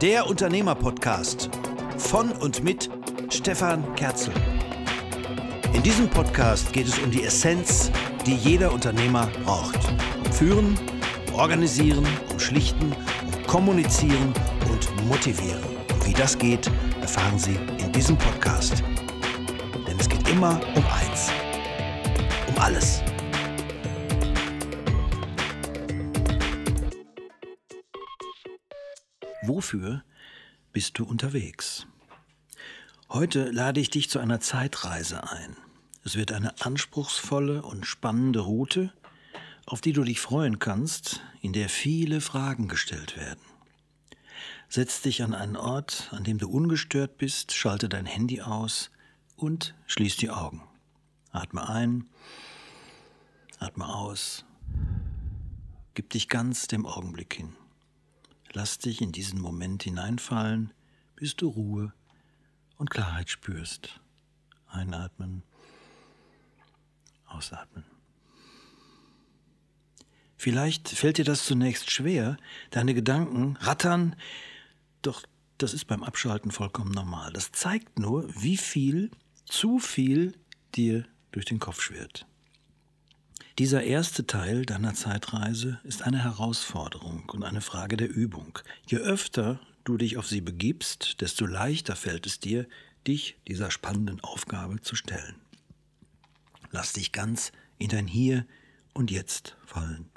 Der Unternehmer-Podcast von und mit Stefan Kerzel. In diesem Podcast geht es um die Essenz, die jeder Unternehmer braucht. Um Führen, um Organisieren, um Schlichten, um Kommunizieren und Motivieren. Und wie das geht, erfahren Sie in diesem Podcast. Denn es geht immer um eins. Um alles. Wofür bist du unterwegs? Heute lade ich dich zu einer Zeitreise ein. Es wird eine anspruchsvolle und spannende Route, auf die du dich freuen kannst, in der viele Fragen gestellt werden. Setz dich an einen Ort, an dem du ungestört bist, schalte dein Handy aus und schließ die Augen. Atme ein, atme aus, gib dich ganz dem Augenblick hin. Lass dich in diesen Moment hineinfallen, bis du Ruhe und Klarheit spürst. Einatmen, ausatmen. Vielleicht fällt dir das zunächst schwer, deine Gedanken rattern, doch das ist beim Abschalten vollkommen normal. Das zeigt nur, wie viel, zu viel dir durch den Kopf schwirrt. Dieser erste Teil deiner Zeitreise ist eine Herausforderung und eine Frage der Übung. Je öfter du dich auf sie begibst, desto leichter fällt es dir, dich dieser spannenden Aufgabe zu stellen. Lass dich ganz in dein Hier und Jetzt fallen.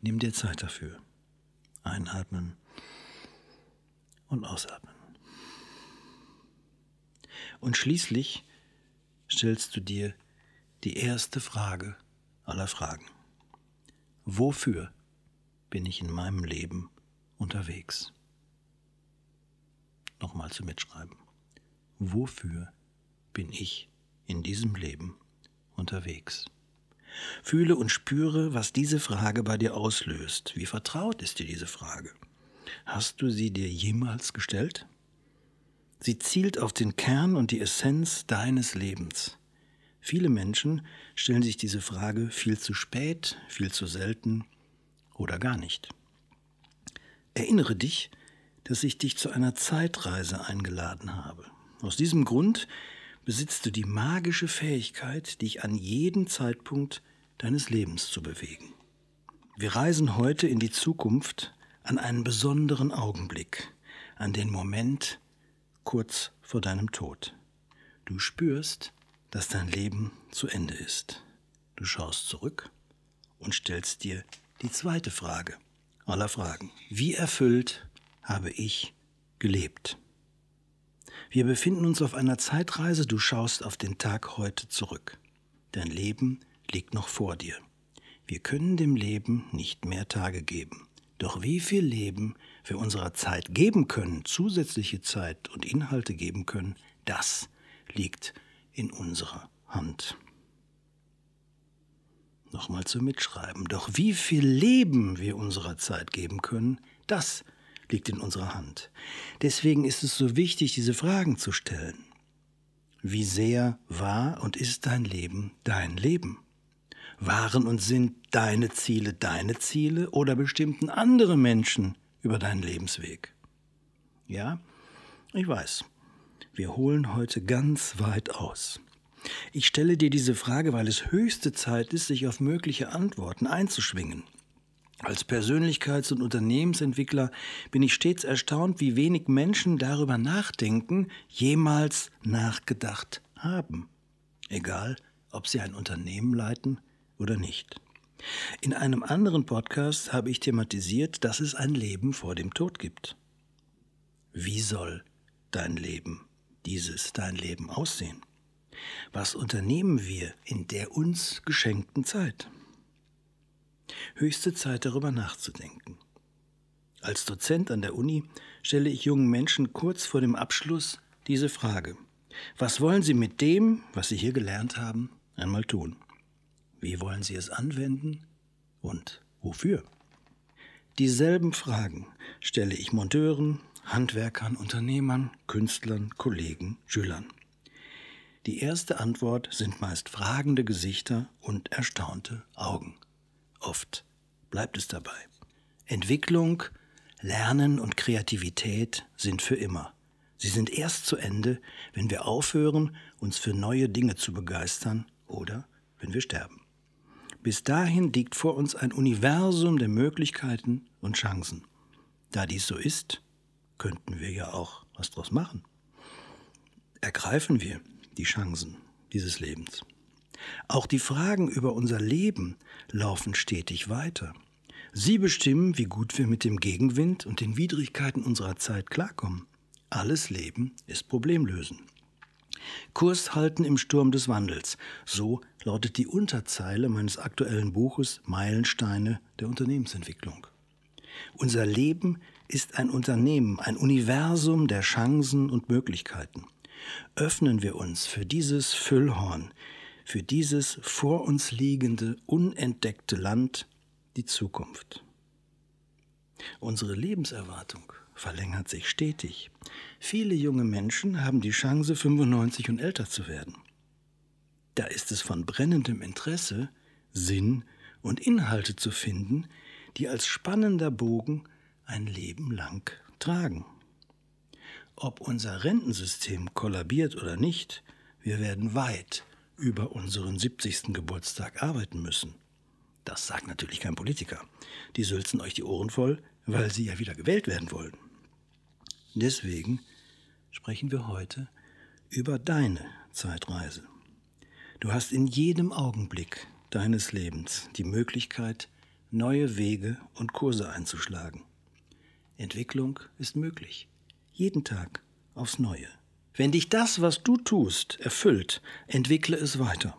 Nimm dir Zeit dafür. Einatmen und ausatmen. Und schließlich stellst du dir die erste Frage aller Fragen. Wofür bin ich in meinem Leben unterwegs? Nochmal zu mitschreiben. Wofür bin ich in diesem Leben unterwegs? Fühle und spüre, was diese Frage bei dir auslöst. Wie vertraut ist dir diese Frage? Hast du sie dir jemals gestellt? Sie zielt auf den Kern und die Essenz deines Lebens. Viele Menschen stellen sich diese Frage viel zu spät, viel zu selten oder gar nicht. Erinnere dich, dass ich dich zu einer Zeitreise eingeladen habe. Aus diesem Grund besitzt du die magische Fähigkeit, dich an jeden Zeitpunkt deines Lebens zu bewegen. Wir reisen heute in die Zukunft an einen besonderen Augenblick, an den Moment kurz vor deinem Tod. Du spürst, dass dein Leben zu Ende ist. Du schaust zurück und stellst dir die zweite Frage aller Fragen. Wie erfüllt habe ich gelebt? Wir befinden uns auf einer Zeitreise, du schaust auf den Tag heute zurück. Dein Leben liegt noch vor dir. Wir können dem Leben nicht mehr Tage geben. Doch wie viel Leben wir unserer Zeit geben können, zusätzliche Zeit und Inhalte geben können, das liegt in unserer Hand. Nochmal zum Mitschreiben. Doch wie viel Leben wir unserer Zeit geben können, das liegt in unserer Hand. Deswegen ist es so wichtig, diese Fragen zu stellen. Wie sehr war und ist dein Leben dein Leben? Waren und sind deine Ziele deine Ziele oder bestimmten andere Menschen über deinen Lebensweg? Ja, ich weiß, wir holen heute ganz weit aus. Ich stelle dir diese Frage, weil es höchste Zeit ist, sich auf mögliche Antworten einzuschwingen. Als Persönlichkeits- und Unternehmensentwickler bin ich stets erstaunt, wie wenig Menschen darüber nachdenken, jemals nachgedacht haben. Egal, ob sie ein Unternehmen leiten oder nicht. In einem anderen Podcast habe ich thematisiert, dass es ein Leben vor dem Tod gibt. Wie soll dein Leben dieses dein Leben aussehen? Was unternehmen wir in der uns geschenkten Zeit? Höchste Zeit darüber nachzudenken. Als Dozent an der Uni stelle ich jungen Menschen kurz vor dem Abschluss diese Frage. Was wollen Sie mit dem, was Sie hier gelernt haben, einmal tun? Wie wollen Sie es anwenden und wofür? Dieselben Fragen stelle ich Monteuren, Handwerkern, Unternehmern, Künstlern, Kollegen, Schülern. Die erste Antwort sind meist fragende Gesichter und erstaunte Augen. Oft bleibt es dabei. Entwicklung Lernen und Kreativität sind für immer. Sie sind erst zu Ende, wenn wir aufhören, uns für neue Dinge zu begeistern oder wenn wir sterben. Bis dahin liegt vor uns ein Universum der Möglichkeiten und Chancen. Da dies so ist, könnten wir ja auch was draus machen. Ergreifen wir die Chancen dieses Lebens. Auch die Fragen über unser Leben laufen stetig weiter. Sie bestimmen, wie gut wir mit dem Gegenwind und den Widrigkeiten unserer Zeit klarkommen. Alles Leben ist Problemlösen. Kurs halten im Sturm des Wandels. So lautet die Unterzeile meines aktuellen Buches Meilensteine der Unternehmensentwicklung. Unser Leben ist ein Unternehmen, ein Universum der Chancen und Möglichkeiten. Öffnen wir uns für dieses Füllhorn, für dieses vor uns liegende, unentdeckte Land, die Zukunft. Unsere Lebenserwartung verlängert sich stetig. Viele junge Menschen haben die Chance, 95 und älter zu werden. Da ist es von brennendem Interesse, Sinn und Inhalte zu finden, die als spannender Bogen ein Leben lang tragen. Ob unser Rentensystem kollabiert oder nicht, wir werden weit über unseren 70. Geburtstag arbeiten müssen. Das sagt natürlich kein Politiker. Die sülzen euch die Ohren voll, weil sie ja wieder gewählt werden wollen. Deswegen sprechen wir heute über deine Zeitreise. Du hast in jedem Augenblick deines Lebens die Möglichkeit, neue Wege und Kurse einzuschlagen. Entwicklung ist möglich. Jeden Tag aufs Neue. Wenn dich das, was du tust, erfüllt, entwickle es weiter.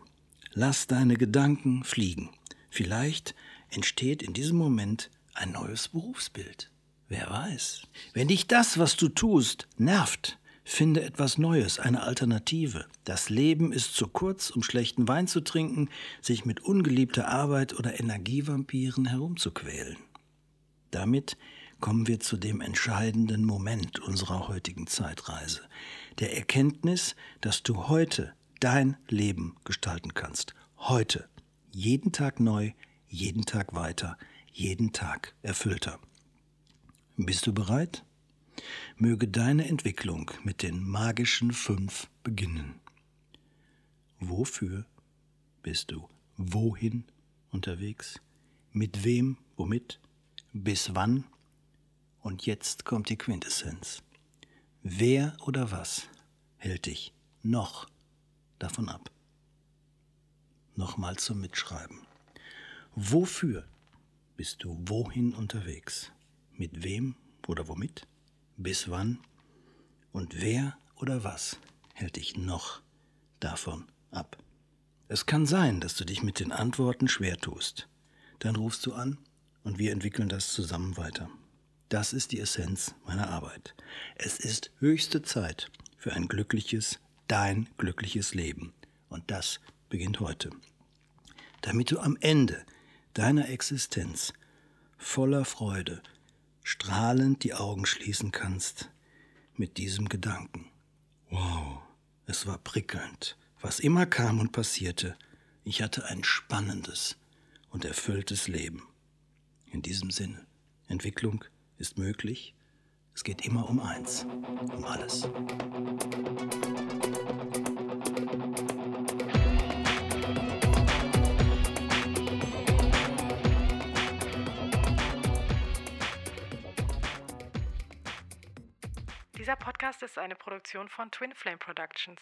Lass deine Gedanken fliegen. Vielleicht entsteht in diesem Moment ein neues Berufsbild. Wer weiß. Wenn dich das, was du tust, nervt, finde etwas Neues, eine Alternative. Das Leben ist zu kurz, um schlechten Wein zu trinken, sich mit ungeliebter Arbeit oder Energievampiren herumzuquälen. Damit kommen wir zu dem entscheidenden Moment unserer heutigen Zeitreise, der Erkenntnis, dass du heute dein Leben gestalten kannst. Heute. Jeden Tag neu, jeden Tag weiter, jeden Tag erfüllter. Bist du bereit? Möge deine Entwicklung mit den magischen fünf beginnen. Wofür bist du wohin unterwegs? Mit wem, womit? Bis wann? Und jetzt kommt die Quintessenz. Wer oder was hält dich noch davon ab? Nochmal zum Mitschreiben. Wofür bist du wohin unterwegs? mit wem oder womit, bis wann und wer oder was hält dich noch davon ab. Es kann sein, dass du dich mit den Antworten schwer tust. Dann rufst du an und wir entwickeln das zusammen weiter. Das ist die Essenz meiner Arbeit. Es ist höchste Zeit für ein glückliches, dein glückliches Leben. Und das beginnt heute. Damit du am Ende deiner Existenz voller Freude strahlend die Augen schließen kannst mit diesem Gedanken. Wow, es war prickelnd. Was immer kam und passierte, ich hatte ein spannendes und erfülltes Leben. In diesem Sinne, Entwicklung ist möglich. Es geht immer um eins, um alles. Dieser Podcast ist eine Produktion von Twin Flame Productions.